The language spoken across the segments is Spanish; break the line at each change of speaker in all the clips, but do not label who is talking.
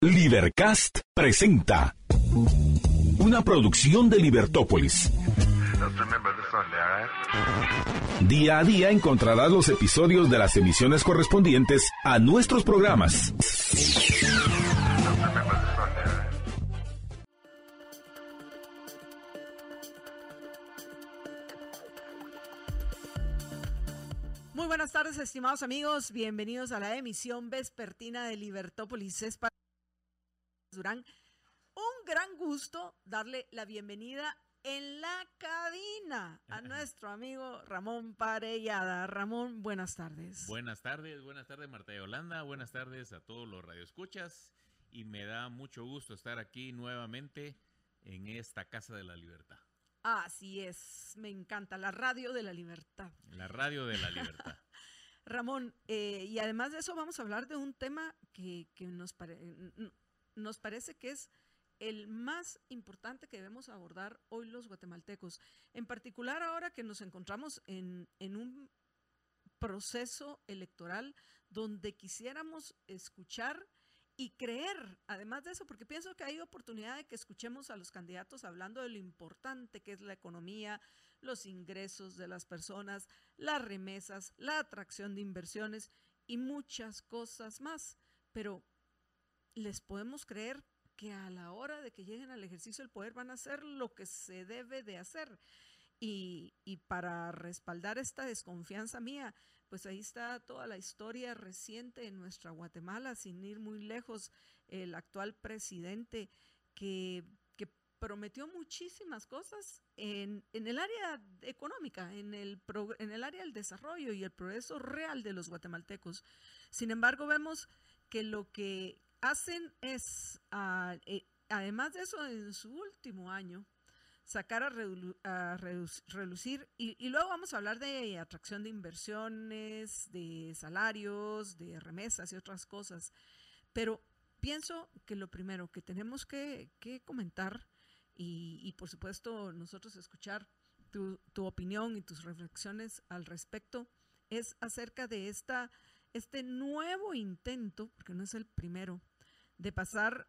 Libercast presenta una producción de Libertópolis. Día a día encontrarás los episodios de las emisiones correspondientes a nuestros programas.
Muy buenas tardes, estimados amigos. Bienvenidos a la emisión vespertina de Libertópolis. Es para Durán. Un gran gusto darle la bienvenida en la cabina a nuestro amigo Ramón Parellada. Ramón, buenas tardes.
Buenas tardes, buenas tardes Marta de Holanda, buenas tardes a todos los radioescuchas y me da mucho gusto estar aquí nuevamente en esta Casa de la Libertad.
Así es, me encanta, la radio de la libertad.
La radio de la libertad.
Ramón, eh, y además de eso vamos a hablar de un tema que, que nos, pare, nos parece que es el más importante que debemos abordar hoy los guatemaltecos. En particular ahora que nos encontramos en, en un proceso electoral donde quisiéramos escuchar y creer, además de eso, porque pienso que hay oportunidad de que escuchemos a los candidatos hablando de lo importante que es la economía, los ingresos de las personas, las remesas, la atracción de inversiones y muchas cosas más. Pero les podemos creer que a la hora de que lleguen al ejercicio del poder van a hacer lo que se debe de hacer. Y, y, para respaldar esta desconfianza mía, pues ahí está toda la historia reciente de nuestra Guatemala, sin ir muy lejos, el actual presidente que, que prometió muchísimas cosas en, en, el área económica, en el, en el área del desarrollo y el progreso real de los guatemaltecos. Sin embargo, vemos que lo que hacen es, uh, además de eso, en su último año, sacar a, a relucir, y, luego vamos a hablar de atracción de inversiones, de salarios, de remesas y otras cosas. Pero pienso que lo primero que tenemos que, comentar, y, y, por supuesto nosotros escuchar tu, tu opinión y tus reflexiones al respecto, es acerca de esta este nuevo intento, porque no es el primero, de pasar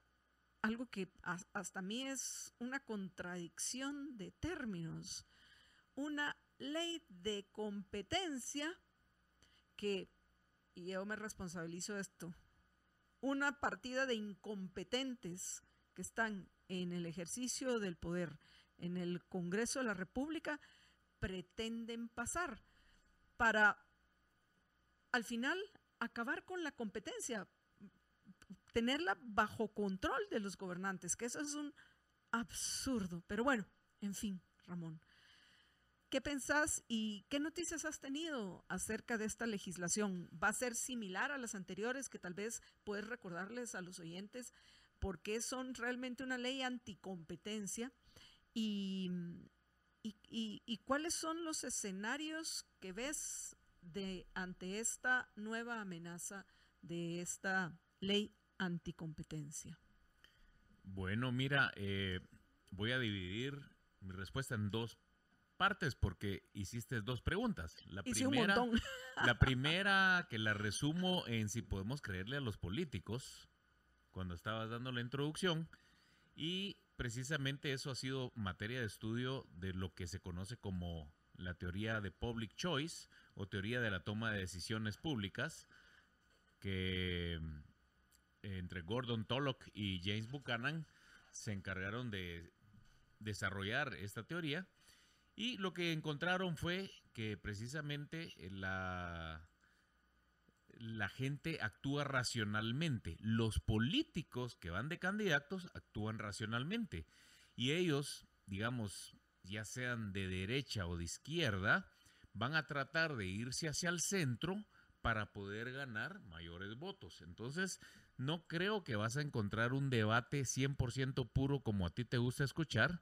algo que hasta mí es una contradicción de términos, una ley de competencia que, y yo me responsabilizo de esto, una partida de incompetentes que están en el ejercicio del poder en el Congreso de la República pretenden pasar para al final acabar con la competencia, tenerla bajo control de los gobernantes, que eso es un absurdo. Pero bueno, en fin, Ramón. ¿Qué pensás y qué noticias has tenido acerca de esta legislación? ¿Va a ser similar a las anteriores que tal vez puedes recordarles a los oyentes por qué son realmente una ley anticompetencia? Y, y, y, y cuáles son los escenarios que ves de ante esta nueva amenaza de esta ley anticompetencia?
Bueno, mira, eh, voy a dividir mi respuesta en dos partes porque hiciste dos preguntas. La
Hice
primera,
un
la primera que la resumo en si podemos creerle a los políticos cuando estabas dando la introducción y precisamente eso ha sido materia de estudio de lo que se conoce como la teoría de public choice o teoría de la toma de decisiones públicas que entre Gordon Tullock y James Buchanan se encargaron de desarrollar esta teoría y lo que encontraron fue que precisamente la, la gente actúa racionalmente. Los políticos que van de candidatos actúan racionalmente y ellos, digamos, ya sean de derecha o de izquierda, van a tratar de irse hacia el centro para poder ganar mayores votos. Entonces, no creo que vas a encontrar un debate 100% puro como a ti te gusta escuchar,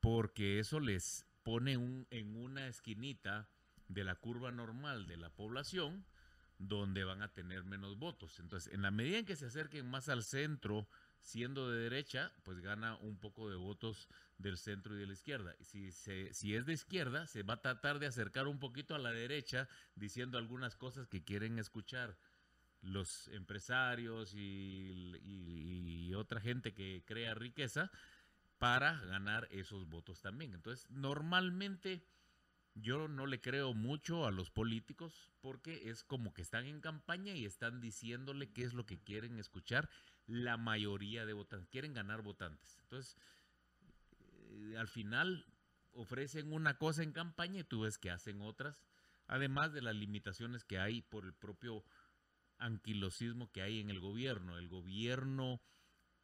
porque eso les pone un, en una esquinita de la curva normal de la población donde van a tener menos votos. Entonces, en la medida en que se acerquen más al centro, siendo de derecha, pues gana un poco de votos del centro y de la izquierda. Si, se, si es de izquierda, se va a tratar de acercar un poquito a la derecha diciendo algunas cosas que quieren escuchar los empresarios y, otra gente que crea riqueza para ganar esos votos también. Entonces, normalmente yo no le creo mucho a los políticos porque es como que están en campaña y están diciéndole qué es lo que quieren escuchar la mayoría de votantes. Quieren ganar votantes. Entonces, eh, al final ofrecen una cosa en campaña y tú ves que hacen otras, además de las limitaciones que hay por el propio anquilosismo que hay en el gobierno. El gobierno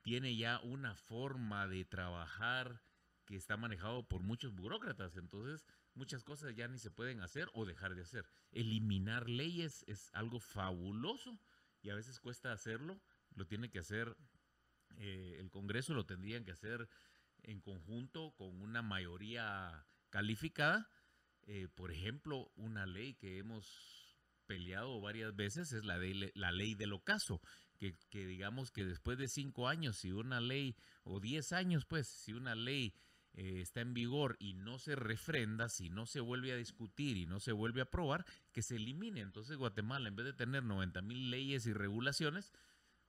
tiene ya una forma de trabajar que está manejado por muchos burócratas, entonces muchas cosas ya ni se pueden hacer o dejar de hacer. Eliminar leyes es algo fabuloso y a veces cuesta hacerlo, lo tiene que hacer eh, el Congreso, lo tendrían que hacer en conjunto con una mayoría calificada. Eh, por ejemplo, una ley que hemos peleado varias veces es la, de, la ley del ocaso, que, digamos que después de cinco años, si una ley, o diez años, pues, si una ley eh, está en vigor y no se refrenda, si no se vuelve a discutir y no se vuelve a aprobar, que se elimine. Entonces Guatemala, en vez de tener 90 mil leyes y regulaciones,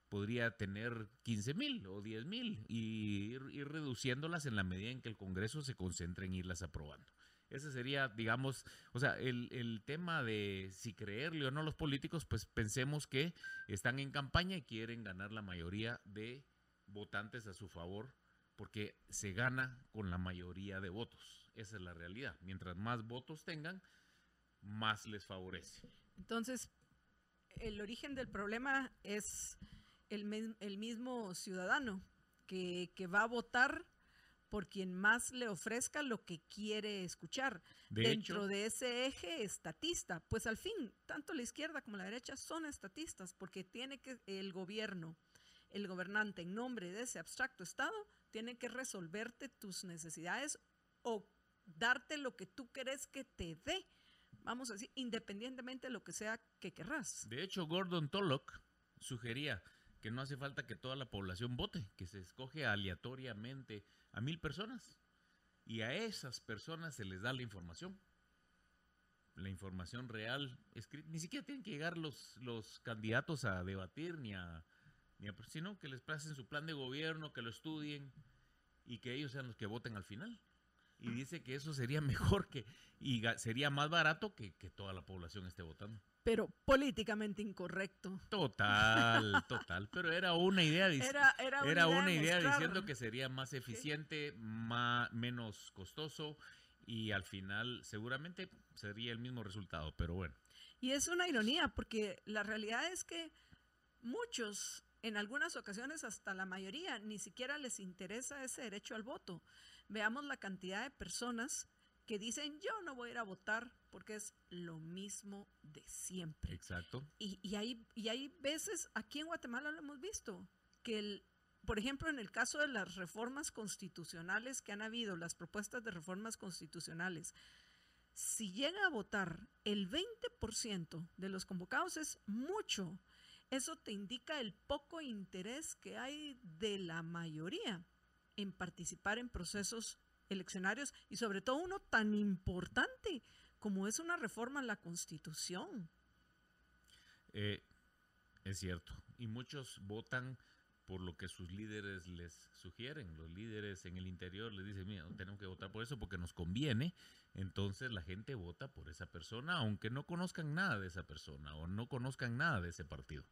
podría tener 15 mil o 10 mil y ir, reduciéndolas en la medida en que el Congreso se concentre en irlas aprobando. Ese sería, digamos, o sea, el, el, tema de si creerle o no los políticos, pues pensemos que están en campaña y quieren ganar la mayoría de votantes a su favor, porque se gana con la mayoría de votos. Esa es la realidad. Mientras más votos tengan, más les favorece.
Entonces, el origen del problema es el, el mismo ciudadano que, que va a votar por quien más le ofrezca lo que quiere escuchar.
De
Dentro
hecho,
de ese eje estatista, pues al fin, tanto la izquierda como la derecha son estatistas, porque tiene que el gobierno, el gobernante, en nombre de ese abstracto Estado, tiene que resolverte tus necesidades o darte lo que tú querés que te dé. Vamos a decir, independientemente de lo que sea que querrás.
De hecho, Gordon Tullock sugería que no hace falta que toda la población vote, que se escoge aleatoriamente a mil personas y a esas personas se les da la información. La información real, escrita, ni siquiera tienen que llegar los, los candidatos a debatir ni a, ni a, sino que les pasen su plan de gobierno, que lo estudien y que ellos sean los que voten al final. Y dice que eso sería mejor que, y sería más barato que, que toda la población esté votando
pero políticamente incorrecto.
Total, total. Pero era una idea,
era, era una
era
idea,
una idea diciendo que sería más eficiente, más, menos costoso y al final seguramente sería el mismo resultado, pero bueno.
Y es una ironía porque la realidad es que muchos, en algunas ocasiones hasta la mayoría, ni siquiera les interesa ese derecho al voto. Veamos la cantidad de personas que dicen yo no voy a ir a votar porque es lo mismo de siempre.
Exacto.
Y, y, hay, y hay veces, aquí en Guatemala lo hemos visto, que el, por ejemplo, en el caso de las reformas constitucionales que han habido, las propuestas de reformas constitucionales, si llega a votar el 20% de los convocados es mucho. Eso te indica el poco interés que hay de la mayoría en participar en procesos eleccionarios y sobre todo uno tan importante como es una reforma a la Constitución.
Eh, es cierto. Y muchos votan por lo que sus líderes les sugieren. Los líderes en el interior les dicen, mira, tenemos que votar por eso porque nos conviene. Entonces la gente vota por esa persona, aunque no conozcan nada de esa persona o no conozcan nada de ese partido.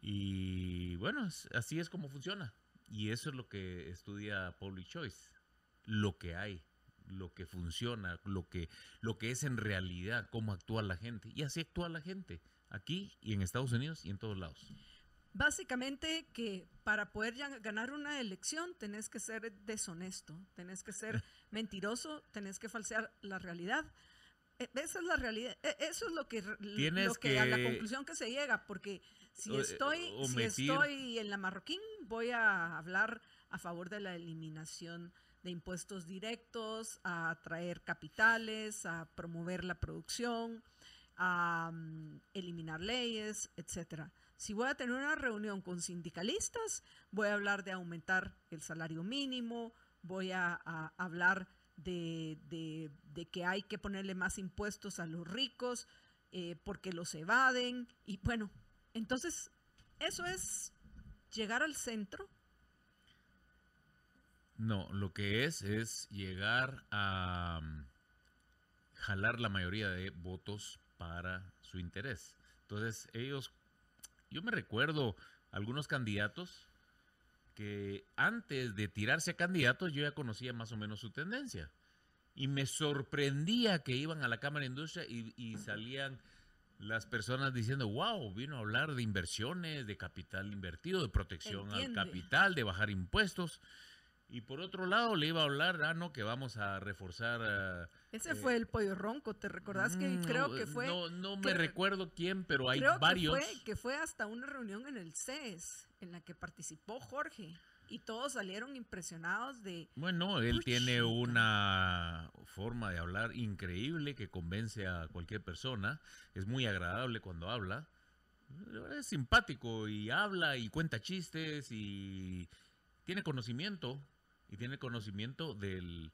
Y bueno, así es como funciona. Y eso es lo que estudia Public Choice lo que hay, lo que funciona, lo que, lo que es en realidad, cómo actúa la gente. Y así actúa la gente, aquí y en Estados Unidos y en todos lados.
Básicamente que para poder ganar una elección tenés que ser deshonesto, tenés que ser mentiroso, tenés que falsear la realidad. Esa es la realidad, eso es lo que,
Tienes
lo que,
que
a la conclusión que se llega, porque si estoy, si estoy en la Marroquín, voy a hablar a favor de la eliminación de impuestos directos, a atraer capitales, a promover la producción, a um, eliminar leyes, etcétera. Si voy a tener una reunión con sindicalistas, voy a hablar de aumentar el salario mínimo, voy a, a hablar de, de, de, que hay que ponerle más impuestos a los ricos eh, porque los evaden. Y bueno, entonces eso es llegar al centro
No, lo que es es llegar a mm, jalar la mayoría de votos para su interés. Entonces, ellos, yo me recuerdo algunos candidatos que antes de tirarse a candidatos yo ya conocía más o menos su tendencia. Y me sorprendía que iban a la Cámara de Industria y, y salían las personas diciendo, wow, vino a hablar de inversiones, de capital invertido, de protección al capital, de bajar impuestos. Y por otro lado le iba a hablar, ah, no, que vamos a reforzar... ah,
Ese
Eh,
fue el pollo ronco, ¿te recordás que
mm,
creo
no,
que fue...
No, no me
creo-
recuerdo quién, pero hay
creo
varios.
Que fue, que fue hasta una reunión en el CES en la que participó Jorge y todos salieron impresionados de...
Bueno, él tiene una forma de hablar increíble que convence a cualquier persona. Es muy agradable cuando habla. Es simpático y habla y cuenta chistes y tiene conocimiento y tiene conocimiento del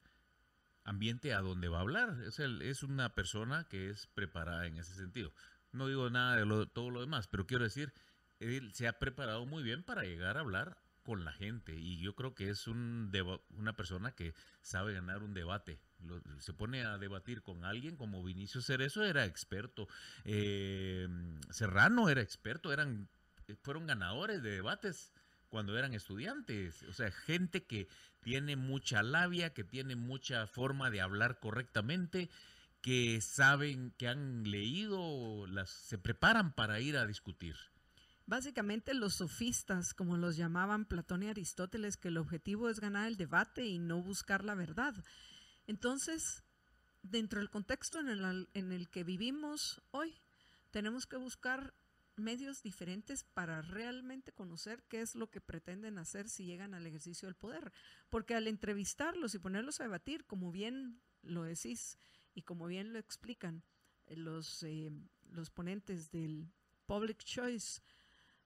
ambiente a donde va a hablar. Él es una persona que es preparada en ese sentido. No digo nada de lo- todo lo demás, pero quiero decir, él se ha preparado muy bien para llegar a hablar con la gente y yo creo que es un una persona que sabe ganar un debate. Se pone a debatir con alguien como Vinicio Cerezo era experto, eh, Serrano era experto, eran fueron ganadores de debates cuando eran estudiantes, o sea, gente que tiene mucha labia, que tiene mucha forma de hablar correctamente, que saben, que han leído, se preparan para ir a discutir.
Básicamente los sofistas, como los llamaban Platón y Aristóteles, que el objetivo es ganar el debate y no buscar la verdad. Entonces, dentro del contexto en el, en el que vivimos hoy, tenemos que buscar medios diferentes para realmente conocer qué es lo que pretenden hacer si llegan al ejercicio del poder. Porque al entrevistarlos y ponerlos a debatir, como bien lo decís y como bien lo explican eh, los, eh, los ponentes del Public Choice,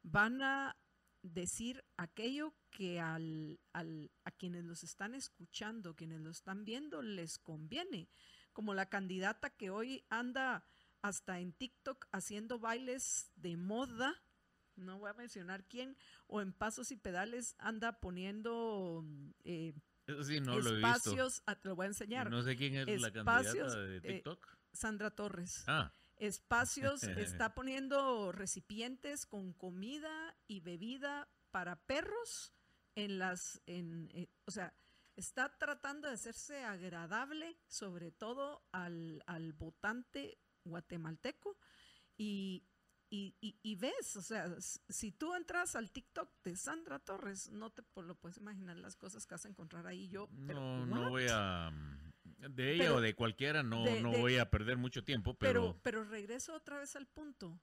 van a decir aquello que al, al- a quienes los están escuchando, quienes lo están viendo, les conviene. Como la candidata que hoy anda hasta en TikTok haciendo bailes de moda, no voy a mencionar quién, o en pasos y pedales anda poniendo eh,
Eso sí, no lo he visto.
espacios, ah, te lo voy a enseñar,
No sé quién es la
espacios,
candidata de
eh,
TikTok.
Sandra Torres
ah,
espacios, está poniendo recipientes con comida y bebida para perros en las, en, eh, o sea, está tratando de hacerse agradable, sobre todo al, al votante guatemalteco y, y, y- y ves, o sea, si tú entras al TikTok de Sandra Torres, no te lo puedes imaginar las cosas que vas a encontrar ahí yo. pero,
no, no
¿what?
voy a... mm, De ella
Pero-
o de cualquiera no,
de-
no
de-
voy a perder mucho tiempo,
Pero,
pero...
pero regreso otra vez al punto.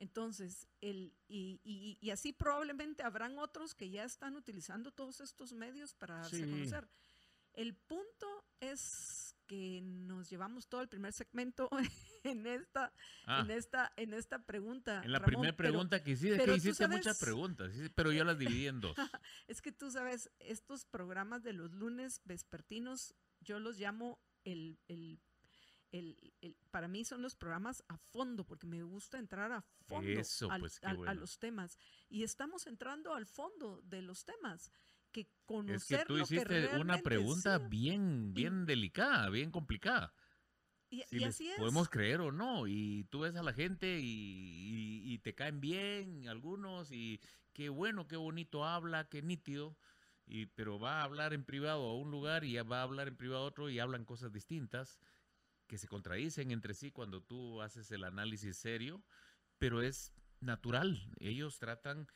Entonces, el, y, y- y así probablemente habrán otros que ya están utilizando todos estos medios para darse a conocer. El punto es que nos llevamos todo el primer segmento en esta,
Ah,
en esta, en esta pregunta.
en la primera
pero
pregunta que hiciste, es
pero
que hiciste muchas
sabes-
preguntas, sí, pero yo las dividí en dos.
Es que tú sabes, estos programas de los lunes vespertinos, yo los llamo el, el- el- el- para mí son los programas a fondo, porque me gusta entrar a fondo
Eso,
al-
pues,
a
bueno.
los temas. Y estamos entrando al fondo de los temas, que
Es
conocer
que tú
lo
hiciste una
realmente
pregunta
sí,
bien, bien delicada, bien complicada.
Y,
si
y
les
así es.
podemos creer o no. Y tú ves a la gente y, y- y te caen bien algunos y qué bueno, qué bonito habla, qué nítido. Y, pero va a hablar en privado a un lugar y va a hablar en privado a otro y hablan cosas distintas que se contradicen entre sí cuando tú haces el análisis serio, pero es natural. Ellos tratan,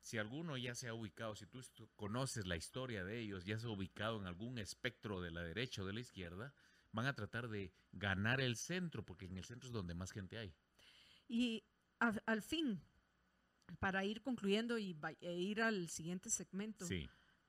si alguno ya se ha ubicado, si tú conoces la historia de ellos, ya se ha ubicado en algún espectro de la derecha o de la izquierda, van a tratar de ganar el centro, porque en el centro es donde más gente hay.
Y a- al fin, para ir concluyendo y e ir al siguiente segmento,
Sí,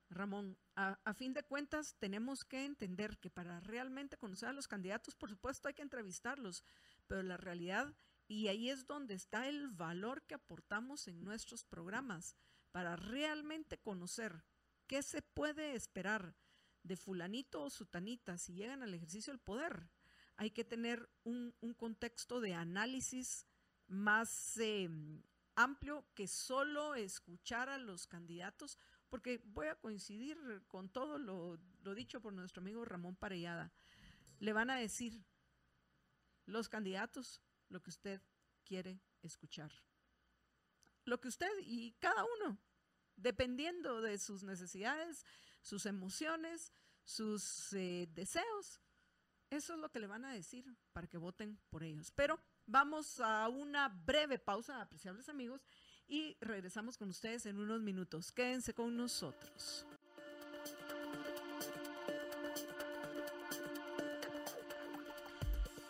Ramón, a, a fin de cuentas tenemos que entender que para realmente conocer a los candidatos, por supuesto hay que entrevistarlos, pero la realidad, y ahí es donde está el valor que aportamos en nuestros programas, para realmente conocer qué se puede esperar de fulanito o sutanita si llegan al ejercicio del poder. Hay que tener un, un contexto de análisis más eh, amplio que solo escuchar a los candidatos, porque voy a coincidir con todo lo, lo dicho por nuestro amigo Ramón Parellada. Le van a decir los candidatos lo que usted quiere escuchar. Lo que usted y cada uno, dependiendo de sus necesidades, sus emociones, sus eh, deseos, eso es lo que le van a decir para que voten por ellos. Pero vamos a una breve pausa, apreciables amigos, y regresamos con ustedes en unos minutos. Quédense con nosotros.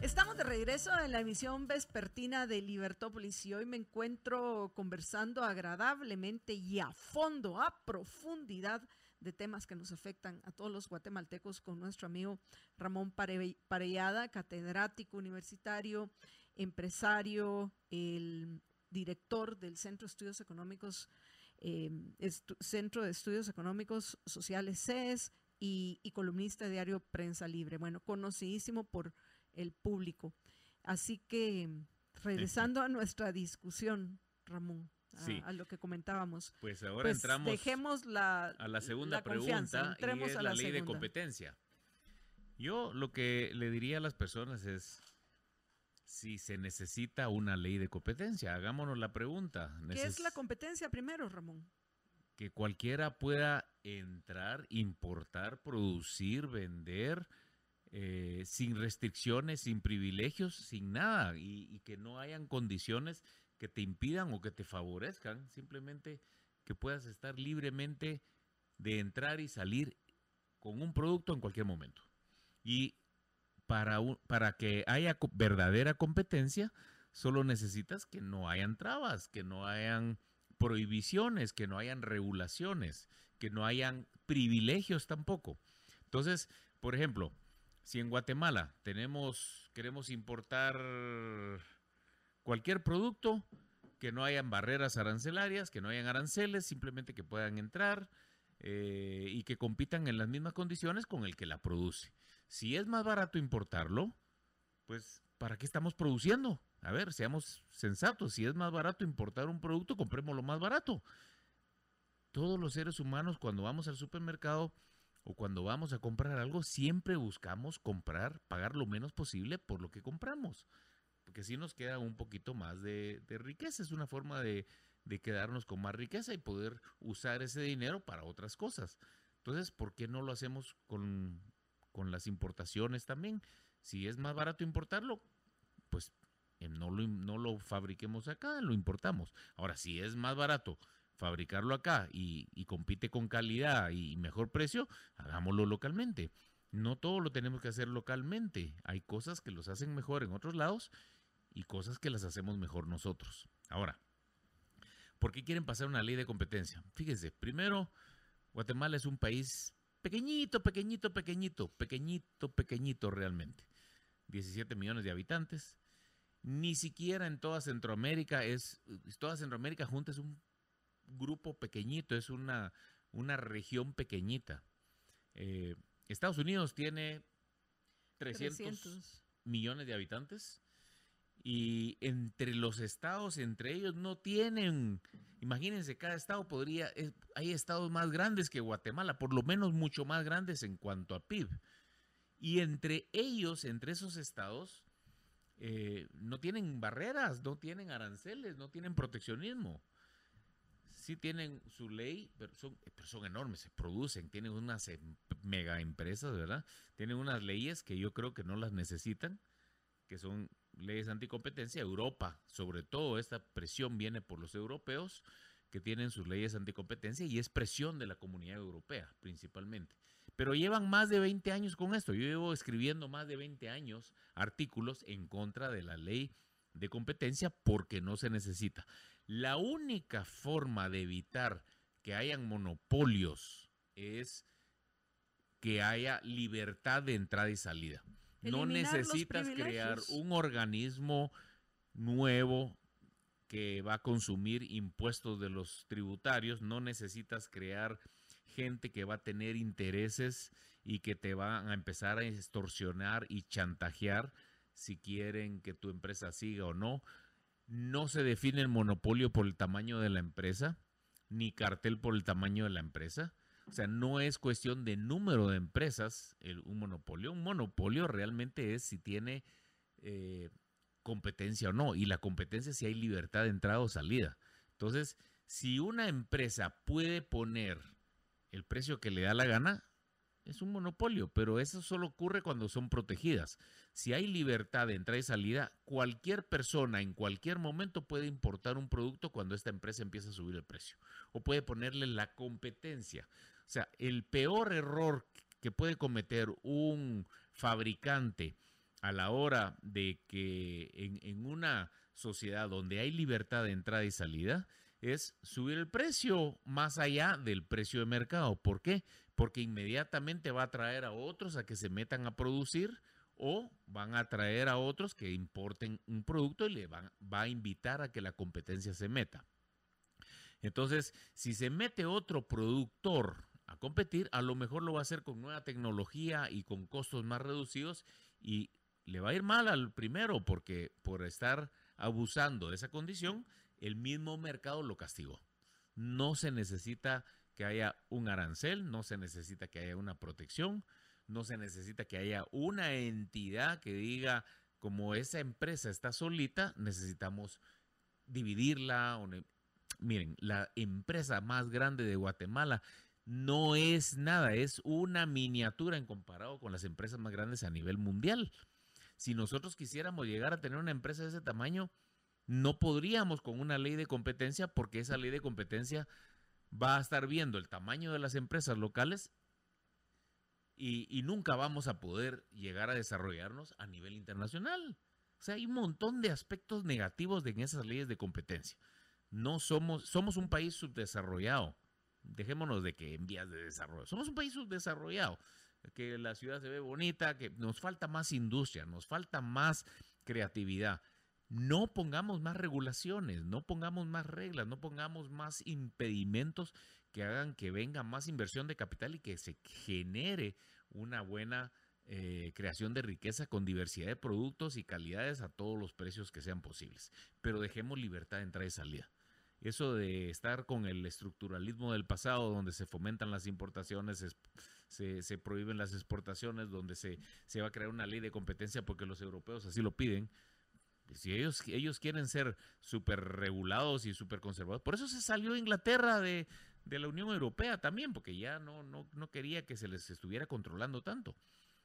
Estamos de regreso en la emisión vespertina de Libertópolis y hoy me encuentro conversando agradablemente y a fondo, a profundidad de temas que nos afectan a todos los guatemaltecos con nuestro amigo Ramón Parellada, catedrático universitario, empresario, el director del Centro de Estudios Económicos, em, Centro de Estudios Económicos Sociales CES y, y columnista de diario Prensa Libre. Bueno, conocidísimo por el público. Así que regresando a nuestra discusión, Ramón a, lo que comentábamos.
Pues ahora pues entramos
dejemos la,
a la segunda pregunta y es la, ley de competencia. Yo lo que le diría a las personas es si se necesita una ley de competencia. Hagámonos la pregunta.
¿Qué es la competencia primero, Ramón?
Que cualquiera pueda entrar, importar, producir, vender, eh, sin restricciones, sin privilegios, sin nada, y, que no hayan condiciones que te impidan o que te favorezcan, simplemente que puedas estar libremente de entrar y salir con un producto en cualquier momento. Y para, para que haya verdadera competencia, solo necesitas que no hayan trabas, que no hayan prohibiciones, que no hayan regulaciones, que no hayan privilegios tampoco. Entonces, por ejemplo, si en Guatemala tenemos, queremos importar cualquier producto, que no hayan barreras arancelarias, que no hayan aranceles, simplemente que puedan entrar eh, y que compitan en las mismas condiciones con el que la produce. Si es más barato importarlo, pues ¿para qué estamos produciendo? A ver, seamos sensatos, si es más barato importar un producto, compremos lo más barato. Todos los seres humanos cuando vamos al supermercado o cuando vamos a comprar algo, siempre buscamos comprar, pagar lo menos posible por lo que compramos porque así nos queda un poquito más de, riqueza. Es una forma de, quedarnos con más riqueza y poder usar ese dinero para otras cosas. Entonces, ¿por qué no lo hacemos con, las importaciones también? Si es más barato importarlo, pues no lo, no lo fabriquemos acá, lo importamos. Ahora, si es más barato fabricarlo acá y, y, compite con calidad y mejor precio, hagámoslo localmente. No todo lo tenemos que hacer localmente. Hay cosas que los hacen mejor en otros lados y cosas que las hacemos mejor nosotros. Ahora, ¿por qué quieren pasar una ley de competencia? Fíjense, primero, Guatemala es un país pequeñito, pequeñito, pequeñito, pequeñito, pequeñito realmente. 17 millones de habitantes. Ni siquiera en toda Centroamérica es, toda Centroamérica junta es un grupo pequeñito, es una, una región pequeñita. Eh, Estados Unidos tiene 300, millones de habitantes y entre los estados, entre ellos, no tienen, imagínense, cada estado podría, hay estados más grandes que Guatemala, por lo menos mucho más grandes en cuanto a PIB. Y entre ellos, entre esos estados, eh, no tienen barreras, no tienen aranceles, no tienen proteccionismo. Sí tienen su ley, pero son, pero son enormes, se producen, tienen unas em, mega empresas, ¿verdad? Tienen unas leyes que yo creo que no las necesitan, que son leyes anticompetencia, Europa, sobre todo esta presión viene por los europeos que tienen sus leyes anticompetencia y es presión de la comunidad europea principalmente. Pero llevan más de 20 años con esto. Yo llevo escribiendo más de 20 años artículos en contra de la ley de competencia porque no se necesita. La única forma de evitar que hayan monopolios es que haya libertad de entrada y salida no necesitas crear un organismo nuevo que va a consumir impuestos de los tributarios, no necesitas crear gente que va a tener intereses y que te van a empezar a extorsionar y chantajear si quieren que tu empresa siga o no. no se define el monopolio por el tamaño de la empresa, ni cartel por el tamaño de la empresa. O sea, no es cuestión de número de empresas un monopolio. Un monopolio realmente es si tiene eh, competencia o no. Y la competencia si hay libertad de entrada o salida. Entonces, si una empresa puede poner el precio que le da la gana, es un monopolio, pero eso solo ocurre cuando son protegidas. Si hay libertad de entrada y salida, cualquier persona en cualquier momento puede importar un producto cuando esta empresa empieza a subir el precio o puede ponerle la competencia. O sea, el peor error que puede cometer un fabricante a la hora de que en, una sociedad donde hay libertad de entrada y salida es subir el precio más allá del precio de mercado. ¿Por qué? Porque inmediatamente va a atraer a otros a que se metan a producir o van a atraer a otros que importen un producto y le va a invitar a que la competencia se meta. Entonces, si se mete otro productor a competir, a lo mejor lo va a hacer con nueva tecnología y con costos más reducidos y le va a ir mal al primero porque por estar abusando de esa condición, el mismo mercado lo castigó. No se necesita que haya un arancel, no se necesita que haya una protección, no se necesita que haya una entidad que diga, como esa empresa está solita, necesitamos dividirla. Miren, la empresa más grande de Guatemala no es nada, es una miniatura en comparado con las empresas más grandes a nivel mundial. Si nosotros quisiéramos llegar a tener una empresa de ese tamaño, no podríamos con una ley de competencia porque esa ley de competencia va a estar viendo el tamaño de las empresas locales y, nunca vamos a poder llegar a desarrollarnos a nivel internacional. O sea, hay un montón de aspectos negativos en esas leyes de competencia. No somos, somos un país subdesarrollado. Dejémonos de que en vías de desarrollo. Somos un país subdesarrollado. Que la ciudad se ve bonita, que nos falta más industria, nos falta más creatividad no pongamos más regulaciones, no pongamos más reglas, no pongamos más impedimentos que hagan que venga más inversión de capital y que se genere una buena eh, creación de riqueza con diversidad de productos y calidades a todos los precios que sean posibles. Pero dejemos libertad de entrada y salida. Eso de estar con el estructuralismo del pasado, donde se fomentan las importaciones, se, prohíben las exportaciones, donde se, se va a crear una ley de competencia porque los europeos así lo piden, si ellos, ellos quieren ser súper regulados y súper conservados, por eso se salió Inglaterra de, la Unión Europea también, porque ya no, no, no quería que se les estuviera controlando tanto.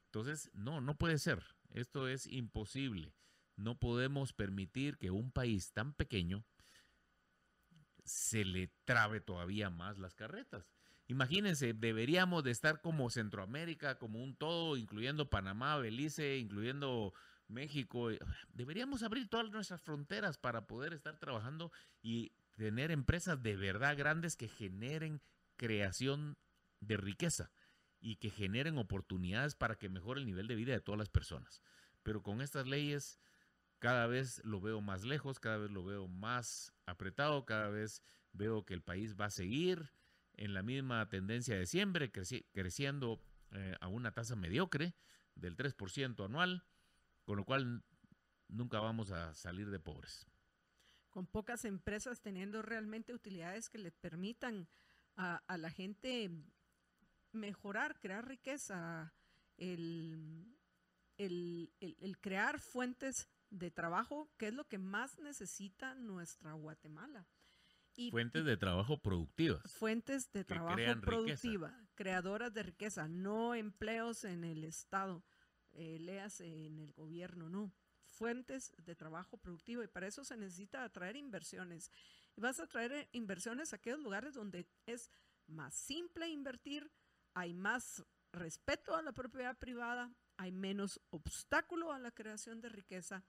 Entonces, no, no puede ser. Esto es imposible. No podemos permitir que un país tan pequeño se le trabe todavía más las carretas. Imagínense, deberíamos de estar como Centroamérica, como un todo, incluyendo Panamá, Belice, incluyendo México. Deberíamos abrir todas nuestras fronteras para poder estar trabajando y tener empresas de verdad grandes que generen creación de riqueza y que generen oportunidades para que mejore el nivel de vida de todas las personas. Pero con estas leyes cada vez lo veo más lejos, cada vez lo veo más apretado, cada vez veo que el país va a seguir en la misma tendencia de siempre, creciendo eh, a una tasa mediocre del 3% anual con lo cual nunca vamos a salir de pobres.
Con pocas empresas teniendo realmente utilidades que le permitan a, la gente mejorar, crear riqueza, el, crear fuentes de trabajo, que es lo que más necesita nuestra Guatemala.
Y, fuentes de trabajo productivas.
Fuentes de trabajo productiva, creadoras de riqueza, no empleos en el Estado eh, leas en el gobierno, no. Fuentes de trabajo productivo y para eso se necesita atraer inversiones. Y vas a atraer inversiones a aquellos lugares donde es más simple invertir, hay más respeto a la propiedad privada, hay menos obstáculo a la creación de riqueza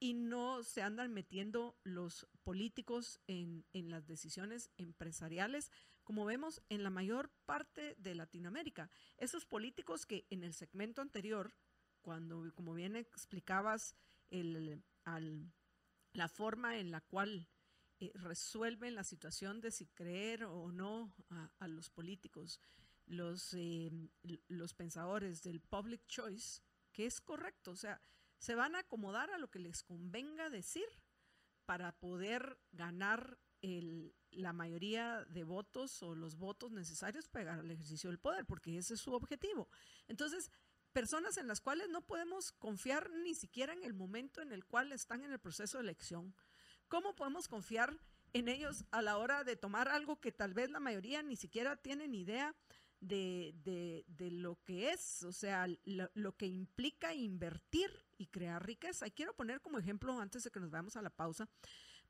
y no se andan metiendo los políticos en, en, las decisiones empresariales, como vemos en la mayor parte de Latinoamérica. Esos políticos que en el segmento anterior cuando, como bien explicabas, la forma en la cual eh, resuelven la situación de si creer o no a, los políticos, los, eh, los pensadores del public choice, que es correcto, o sea, se van a acomodar a lo que les convenga decir, para poder ganar la mayoría de votos o los votos necesarios para al ejercicio del poder, porque ese es su objetivo. Entonces, personas en las cuales no podemos confiar ni siquiera en el momento en el cual están en el proceso de elección. ¿Cómo podemos confiar en ellos a la hora de tomar algo que tal vez la mayoría ni siquiera tienen idea de, lo que es, o sea, lo, lo, que implica invertir y crear riqueza? Y quiero poner como ejemplo, antes de que nos vayamos a la pausa,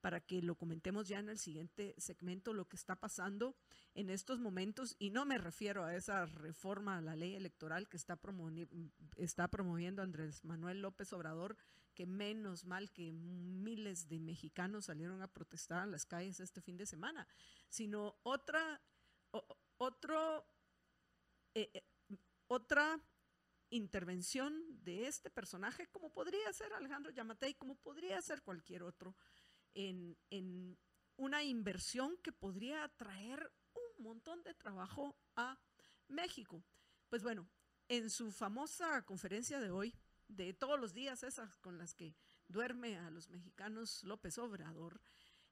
para que lo comentemos ya en el siguiente segmento, lo que está pasando en estos momentos. Y no me refiero a esa reforma a la ley electoral que está, está promoviendo Andrés Manuel López Obrador, que menos mal que miles de mexicanos salieron a protestar a las calles este fin de semana, sino otra, otro, eh, eh, otra intervención de este personaje, como podría ser Alejandro Yamatei, como podría ser cualquier otro en, una inversión que podría traer un montón de trabajo a México. Pues bueno, en su famosa conferencia de hoy, de todos los días esas con las que duerme a los mexicanos López Obrador,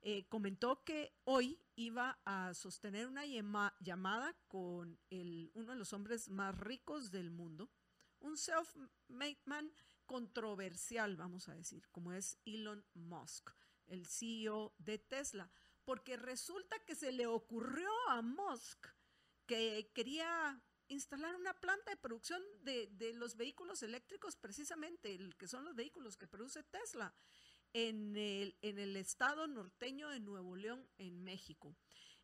eh, comentó que hoy iba a sostener una llamada con el, uno de los hombres más ricos del mundo, un self-made man controversial, vamos a decir, como es Elon Musk el CEO de Tesla, porque resulta que se le ocurrió a Musk que quería instalar una planta de producción de, los vehículos eléctricos, precisamente, el que son los vehículos que produce Tesla, en el, en el estado norteño de Nuevo León, en México.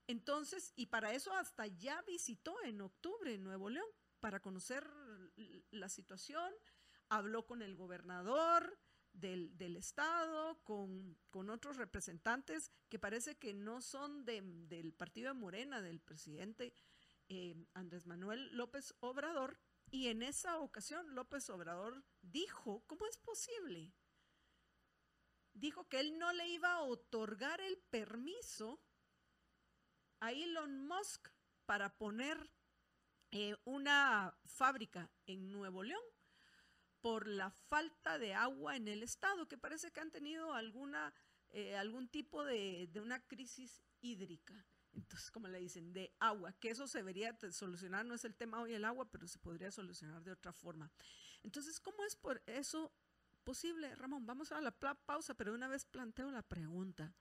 Entonces, y para eso hasta ya visitó en octubre Nuevo León, para conocer la situación, habló con el gobernador, del, Estado, con, otros representantes que parece que no son del partido de Morena, del presidente eh, Andrés Manuel López Obrador. Y en esa ocasión López Obrador dijo, ¿cómo es posible? Dijo que él no le iba a otorgar el permiso a Elon Musk para poner eh, una fábrica en Nuevo León por la falta de agua en el estado, que parece que han tenido alguna, eh, algún tipo de, una crisis hídrica. Entonces, como le dicen, de agua, que eso se debería solucionar, no es el tema hoy el agua, pero se podría solucionar de otra forma. Entonces, ¿cómo es por eso posible, Ramón? Vamos a la pausa, pero una vez planteo la pregunta.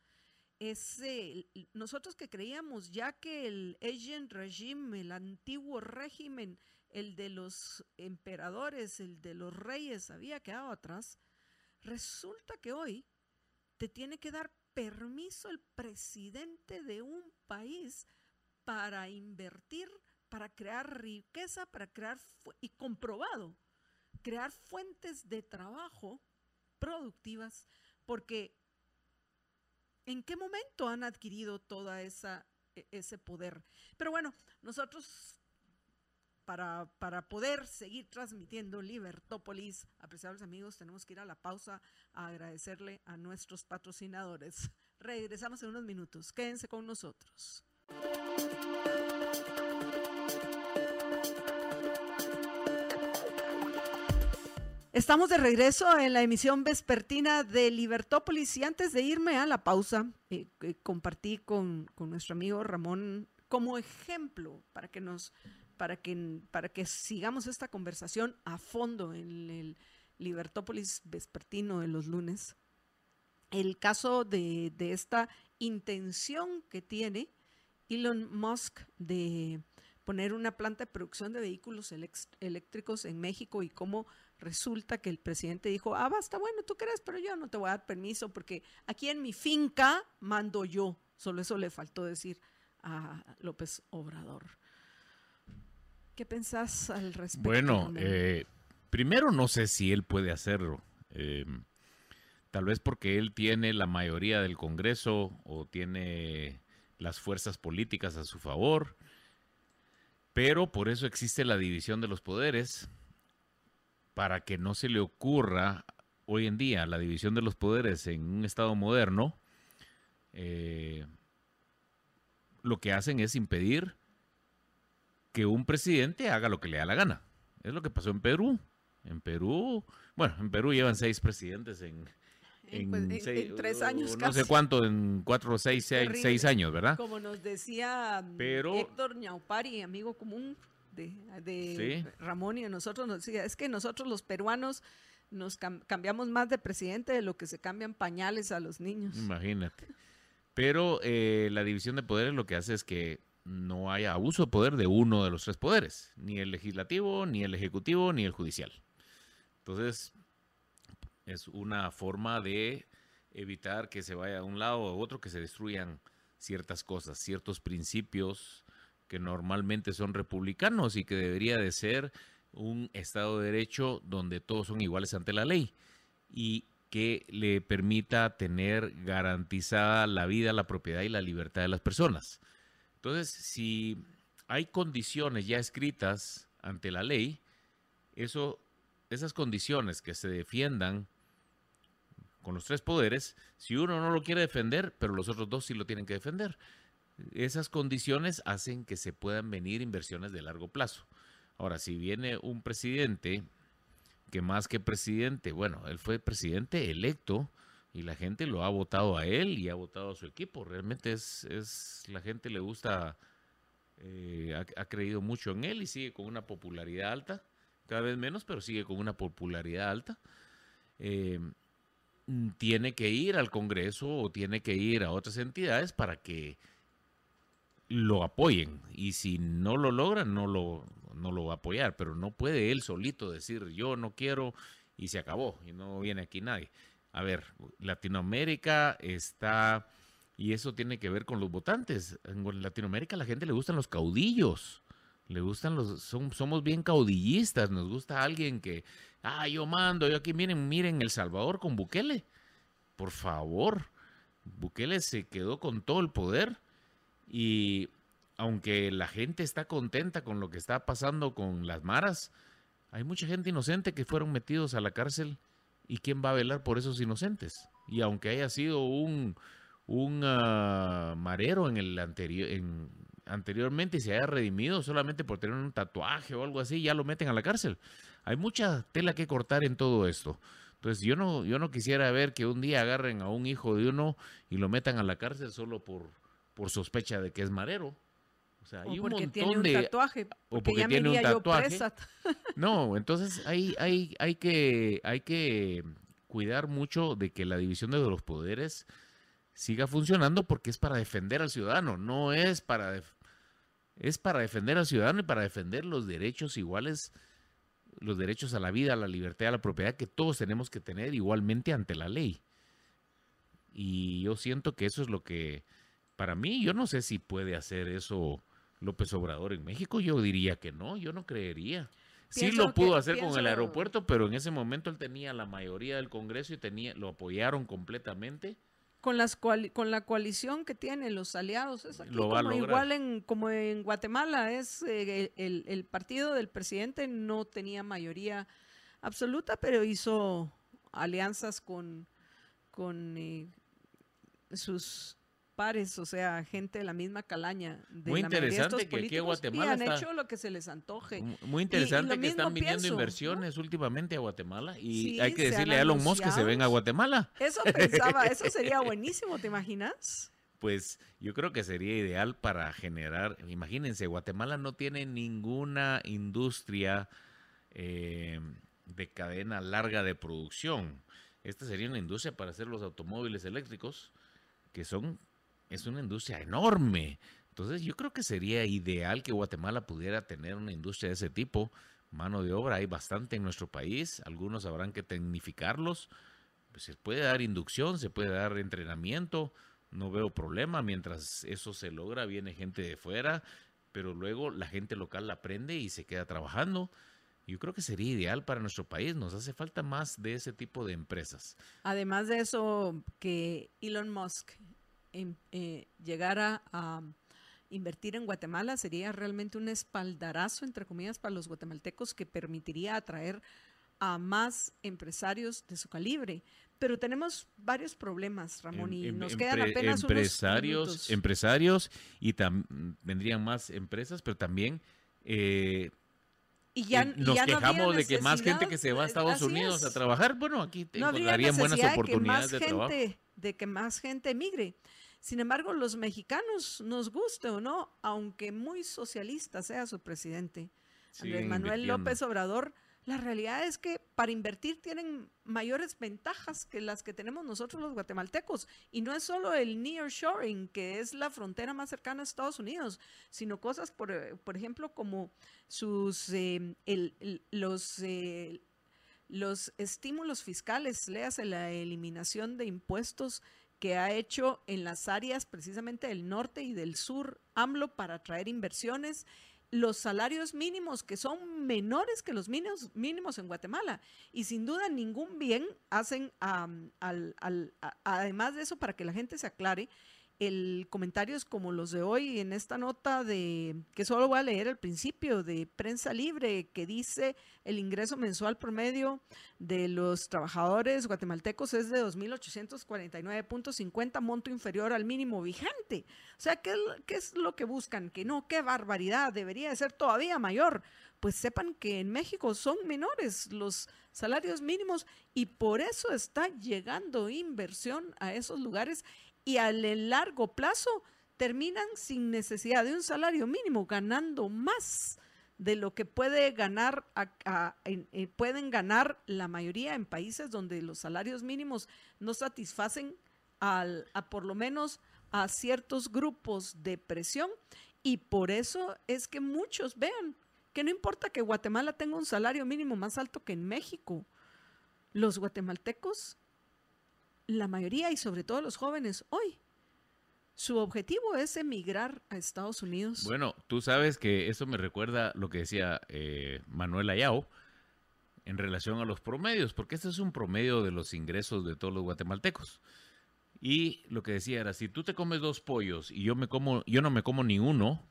Ese, nosotros que creíamos ya que el Asian Regime, el antiguo régimen, el de los emperadores, el de los reyes había quedado atrás, resulta que hoy te tiene que dar permiso el presidente de un país para invertir, para crear riqueza, para crear, y comprobado, crear fuentes de trabajo productivas, porque ¿en qué momento han adquirido toda esa e, ese poder? Pero bueno, nosotros para, poder seguir transmitiendo Libertópolis. Apreciables amigos, tenemos que ir a la pausa a agradecerle a nuestros patrocinadores. Regresamos en unos minutos. Quédense con nosotros. Estamos de regreso en la emisión vespertina de Libertópolis y antes de irme a la pausa, eh, eh, compartí con, con nuestro amigo Ramón como ejemplo para que nos para que, para que sigamos esta conversación a fondo en el Libertópolis vespertino de los lunes. El caso de, esta intención que tiene Elon Musk de poner una planta de producción de vehículos eléctricos en México y cómo resulta que el presidente dijo, ah, basta, bueno, tú crees, pero yo no te voy a dar permiso porque aquí en mi finca mando yo. Solo eso le faltó decir a López Obrador. ¿Qué pensás al respecto?
Bueno, eh, primero no sé si él puede hacerlo. Eh, tal vez porque él tiene la mayoría del Congreso o tiene las fuerzas políticas a su favor, pero por eso existe la división de los poderes, para que no se le ocurra hoy en día la división de los poderes en un Estado moderno, eh, lo que hacen es impedir que un presidente haga lo que le da la gana. Es lo que pasó en Perú. En Perú, bueno, en Perú llevan seis presidentes en,
en, pues, tres años
No sé cuánto, en cuatro o seis, seis, años, ¿verdad?
Como nos decía mm, Héctor Ñaupari, amigo común de, Ramón y de nosotros, nos decía, es que nosotros los peruanos nos cambiamos más de presidente de lo que se cambian pañales a los niños.
Imagínate. Pero eh, la división de poderes lo que hace es que no haya abuso de poder de uno de los tres poderes, ni el legislativo, ni el ejecutivo, ni el judicial. Entonces, es una forma de evitar que se vaya a un lado o a otro, que se destruyan ciertas cosas, ciertos principios que normalmente son republicanos y que debería de ser un Estado de Derecho donde todos son iguales ante la ley y que le permita tener garantizada la vida, la propiedad y la libertad de las personas. Entonces, si hay condiciones ya escritas ante la ley, eso, esas condiciones que se defiendan con los tres poderes, si uno no lo quiere defender, pero los otros dos sí lo tienen que defender. Esas condiciones hacen que se puedan venir inversiones de largo plazo. Ahora, si viene un presidente que más que presidente, bueno, él fue presidente electo y la gente lo ha votado a él y ha votado a su equipo. Realmente es, es la gente le gusta, eh, ha, creído mucho en él y sigue con una popularidad alta, cada vez menos, pero sigue con una popularidad alta. Eh, tiene que ir al Congreso o tiene que ir a otras entidades para que lo apoyen y si no lo logran no lo, no lo va a apoyar, pero no puede él solito decir yo no quiero y se acabó y no viene aquí nadie. A ver, Latinoamérica está, y eso tiene que ver con los votantes. En Latinoamérica a la gente le gustan los caudillos, le gustan los, somos bien caudillistas, nos gusta alguien que, ah, yo mando, yo aquí, miren, miren El Salvador con Bukele. Por favor, Bukele se quedó con todo el poder y aunque la gente está contenta con lo que está pasando con las maras, hay mucha gente inocente que fueron metidos a la cárcel y quién va a velar por esos inocentes. Y aunque haya sido un, un ah, marero en el anterior, en, anteriormente y se haya redimido solamente por tener un tatuaje o algo así, ya lo meten a la cárcel. Hay mucha tela que cortar en todo esto. Entonces yo no, yo no quisiera ver que un día agarren a un hijo de uno y lo metan a la cárcel solo por por sospecha de que es marero.
O sea, hay un montón de tatuaje, o porque tiene un tatuaje.
No, entonces hay, hay, hay que hay que cuidar mucho de que la división de los poderes siga funcionando porque es para defender al ciudadano, no es para es para defender al ciudadano y para defender los derechos iguales los derechos a la vida, a la libertad, a la propiedad que todos tenemos que tener igualmente ante la ley. Y yo siento que eso es lo que para mí, yo no sé si puede hacer eso López Obrador en México. Yo diría que no, yo no creería. sí lo pudo hacer con el aeropuerto, pero en ese momento él tenía la mayoría del Congreso y tenía, lo apoyaron completamente.
Con, las con la coalición que tienen los aliados, es aquí como igual en, como en Guatemala, es eh, el, partido del presidente no tenía mayoría absoluta, pero hizo alianzas con, con eh, sus pares, o sea, gente de la misma calaña. De
muy interesante que aquí a Guatemala.
Y han hecho lo que se les antoje.
Muy interesante que están viniendo inversiones últimamente a Guatemala y hay que decirle a Elon Musk que se ven a Guatemala.
Eso pensaba, eso sería buenísimo, ¿te imaginas?
Pues yo creo que sería ideal para generar, imagínense, Guatemala no tiene ninguna industria eh, de cadena larga de producción. Esta sería una industria para hacer los automóviles eléctricos, que son es una industria enorme. Entonces yo creo que sería ideal que Guatemala pudiera tener una industria de ese tipo. Mano de obra hay bastante en nuestro país, algunos habrán que tecnificarlos. Pues se puede dar inducción, se puede dar entrenamiento, no veo problema. Mientras eso se logra, viene gente de fuera, pero luego la gente local la aprende y se queda trabajando. Yo creo que sería ideal para nuestro país. Nos hace falta más de ese tipo de empresas.
Además de eso, que Elon Musk eh, llegara a invertir en Guatemala sería realmente un espaldarazo, entre comillas, para los guatemaltecos que permitiría atraer a más empresarios de su calibre. Pero tenemos varios problemas, Ramón, y em, nos quedan apenas
empresarios,
unos
empresarios y vendrían más empresas, pero también eh,
Y ya,
eh, nos
ya no habría
quejamos de que más gente que se va a Estados Unidos a trabajar. Bueno, aquí
no
darían buenas oportunidades
de que más
trabajo.
gente de que más gente emigre. Sin embargo, los mexicanos, nos guste o no, aunque muy socialista sea su presidente, Andrés Manuel. López Obrador, la realidad es que para invertir tienen mayores ventajas que las que tenemos nosotros los guatemaltecos. Y no es solo el nearshoring, que es la frontera más cercana a Estados Unidos, sino cosas, por, eh, por ejemplo, como sus eh, el- el- los eh, los estímulos fiscales, léase la eliminación de impuestos que ha hecho en las áreas precisamente del norte y del sur AMLO para atraer inversiones, los salarios mínimos que son menores que los mínimos, mínimos en Guatemala. Y sin duda ningún bien hacen, al- al- además de eso, para que la gente se aclare, el comentarios como los de hoy en esta nota de que solo voy a leer al principio de prensa libre que dice el ingreso mensual promedio de los trabajadores guatemaltecos es de 2.849.50, monto inferior al mínimo vigente. O sea, ¿qué, qué es lo que buscan? Que no, qué barbaridad, debería de ser todavía mayor. Pues sepan que en México son menores los salarios mínimos y por eso está llegando inversión a esos lugares y a largo plazo terminan sin necesidad de un salario mínimo, ganando más de lo que puede ganar eh, pueden ganar la mayoría en países donde los salarios mínimos no satisfacen al, a por lo menos a ciertos grupos de presión. Y por eso es que muchos vean que no importa que Guatemala tenga un salario mínimo más alto que en México, los guatemaltecos, la mayoría y sobre todo los jóvenes hoy, su objetivo es emigrar a Estados Unidos.
Bueno, tú sabes que eso me recuerda lo que decía eh, Manuel Ayao en relación a los promedios, porque este es un promedio de los ingresos de todos los guatemaltecos. Y lo que decía era, si tú te comes dos pollos y yo me como, yo no me como ni uno,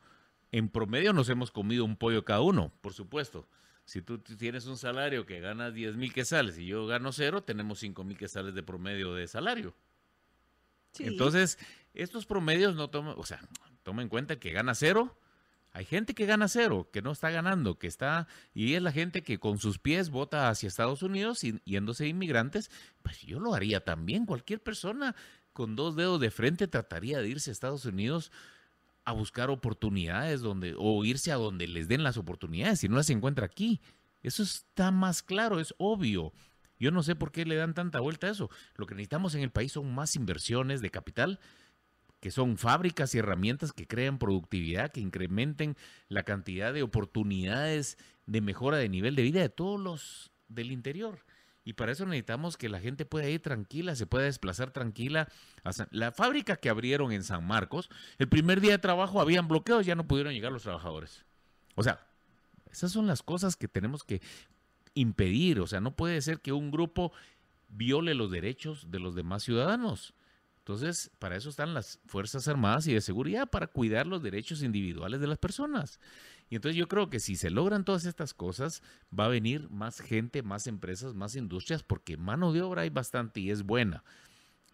en promedio nos hemos comido un pollo cada uno, por supuesto. Si tú tienes un salario que ganas 10 mil quetzales y yo gano cero, tenemos 5 mil quetzales de promedio de salario.
Sí.
Entonces, estos promedios no toman, o sea, toma en cuenta que gana cero. Hay gente que gana cero, que no está ganando, que está, y es la gente que con sus pies vota hacia Estados Unidos y yéndose inmigrantes. Pues yo lo haría también. Cualquier persona con dos dedos de frente trataría de irse a Estados Unidos a buscar oportunidades donde, o irse a donde les den las oportunidades, si no las encuentra aquí. Eso está más claro, es obvio. Yo no sé por qué le dan tanta vuelta a eso. Lo que necesitamos en el país son más inversiones de capital, que son fábricas y herramientas que crean productividad, que incrementen la cantidad de oportunidades de mejora de nivel de vida de todos los del interior. Y para eso necesitamos que la gente pueda ir tranquila, se pueda desplazar tranquila. La fábrica que abrieron en San Marcos, el primer día de trabajo habían bloqueos, ya no pudieron llegar los trabajadores. O sea, esas son las cosas que tenemos que impedir. O sea, no puede ser que un grupo viole los derechos de los demás ciudadanos. Entonces, para eso están las Fuerzas Armadas y de Seguridad, para cuidar los derechos individuales de las personas. Y entonces yo creo que si se logran todas estas cosas, va a venir más gente, más empresas, más industrias, porque mano de obra hay bastante y es buena.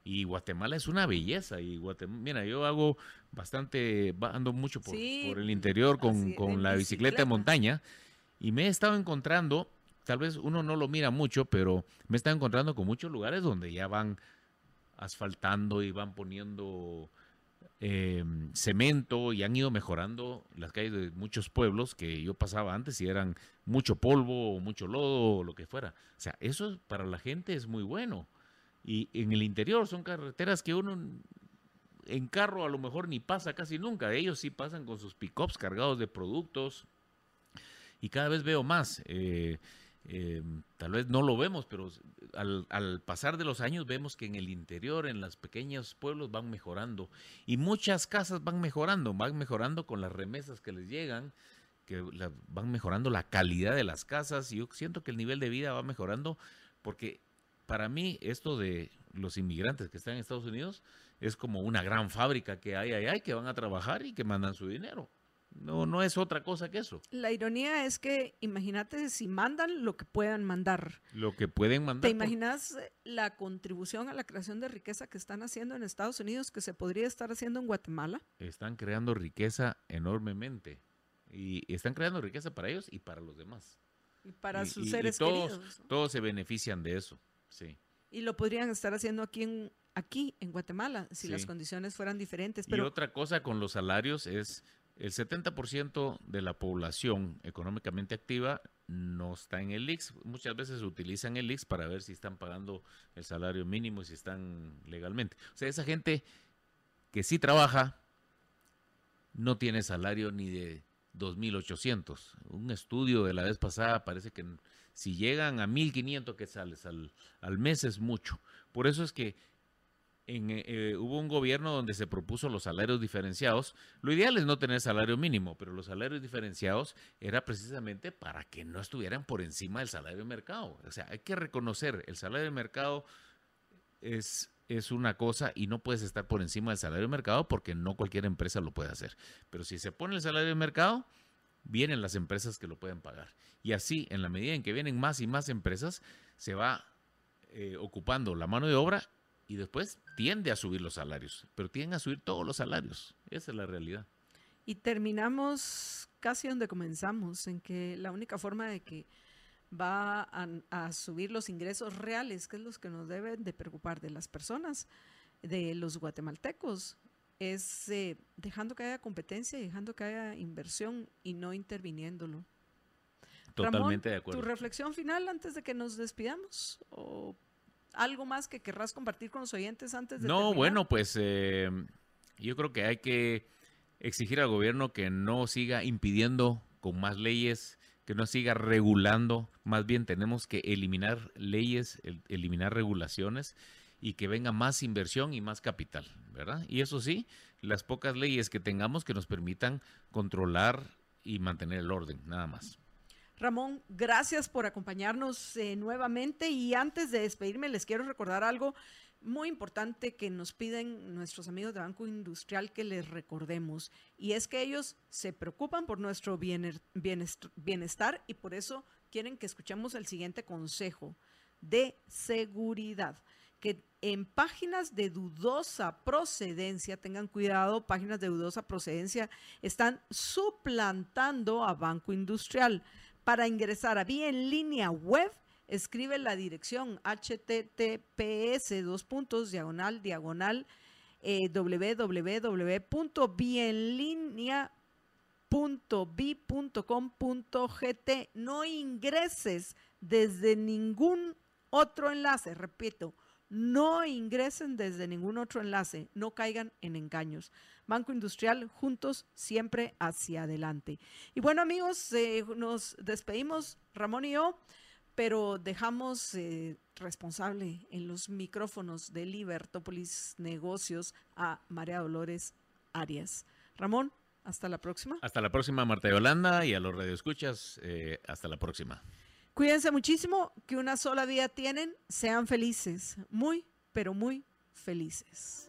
Y Guatemala es una belleza. Y Guatemala, mira, yo hago bastante, ando mucho por,
Sí,
por el interior con,
así,
con la bicicleta de
bicicleta.
montaña y me he estado encontrando, tal vez uno no lo mira mucho, pero me he estado encontrando con muchos lugares donde ya van asfaltando y van poniendo eh, cemento y han ido mejorando las calles de muchos pueblos que yo pasaba antes y eran mucho polvo mucho lodo o lo que fuera. O sea, eso para la gente es muy bueno. Y en el interior son carreteras que uno en carro a lo mejor ni pasa casi nunca. Ellos sí pasan con sus pickups cargados de productos. Y cada vez veo más. eh, eh, tal vez no lo vemos, pero al, al pasar de los años vemos que en el interior, en los pequeños pueblos van mejorando. Y muchas casas van mejorando, van mejorando con las remesas que les llegan, que van mejorando la calidad de las casas. Y yo siento que el nivel de vida va mejorando porque para mí esto de los inmigrantes que están en Estados Unidos es como una gran fábrica que hay allá y que van a trabajar y que mandan su dinero. No, no es otra cosa que eso.
La ironía es que imagínate si mandan lo que puedan mandar.
Lo que pueden mandar.
¿Te imaginas la contribución a la creación de riqueza que están haciendo en Estados Unidos que se podría estar haciendo en Guatemala?
están creando riqueza enormemente. Y, están creando riqueza para ellos y para los demás.
Y para sus seres todos, queridos.
Todos se benefician de eso, sí.
Y lo podrían estar haciendo aquí en, aquí en Guatemala si las condiciones fueran diferentes. Pero...
Y otra cosa con los salarios es el 70% de la población económicamente activa no está en el IX. Muchas veces utilizan el IX para ver si están pagando el salario mínimo y si están legalmente. O sea, esa gente que sí trabaja no tiene salario ni de 2.800. Un estudio de la vez pasada parece que si llegan a 1.500 que sales al, al mes es mucho. Por eso es que en, eh, hubo un gobierno donde se propuso los salarios diferenciados. Lo ideal es no tener salario mínimo, pero los salarios diferenciados era precisamente para que no estuvieran por encima del salario de mercado. O sea, hay que reconocer, el salario de mercado es, es una cosa y no puedes estar por encima del salario de mercado porque no cualquier empresa lo puede hacer. Pero si se pone el salario de mercado, vienen las empresas que lo pueden pagar. Y así, en la medida en que vienen más y más empresas, se va eh, ocupando la mano de obra y después tiende a subir los salarios, pero tienden a subir todos los salarios. Esa es la realidad.
Y terminamos casi donde comenzamos, en que la única forma de que va a, subir los ingresos reales, que es los que nos deben de preocupar de las personas, de los guatemaltecos, es eh, dejando que haya competencia, dejando que haya inversión y no interviniéndolo.
Totalmente de acuerdo.
¿Tu reflexión final antes de que nos despidamos? ¿O algo más que querrás compartir con los oyentes antes de
No, bueno, pues eh, yo creo que hay que exigir al gobierno que no siga impidiendo con más leyes, que no siga regulando, más bien tenemos que eliminar leyes, eliminar regulaciones y que venga más inversión y más capital, ¿verdad? Y eso sí, las pocas leyes que tengamos que nos permitan controlar y mantener el orden, nada más.
Ramón, gracias por acompañarnos eh, nuevamente y antes de despedirme les quiero recordar algo muy importante que nos piden nuestros amigos de Banco Industrial que les recordemos y es que ellos se preocupan por nuestro bienestar y por eso quieren que escuchemos el siguiente consejo de seguridad que en páginas de dudosa procedencia, tengan cuidado, páginas de dudosa procedencia están suplantando a Banco Industrial. Para ingresar a Vía en línea web, escribe la dirección https dos puntos diagonal diagonal eh, www.bienlinea.bi.com.gt. No ingreses desde ningún otro enlace, repito, no ingresen desde ningún otro enlace, no caigan en engaños. Banco Industrial, juntos, siempre hacia adelante. Y bueno amigos, eh, nos despedimos, Ramón y yo, pero dejamos eh, responsable en los micrófonos de Libertópolis Negocios a María Dolores Arias. Ramón, hasta la próxima.
Hasta la próxima, Marta Yolanda, y a los radioescuchas, eh, hasta la próxima.
Cuídense muchísimo, que una sola vida tienen, sean felices, muy, pero muy felices.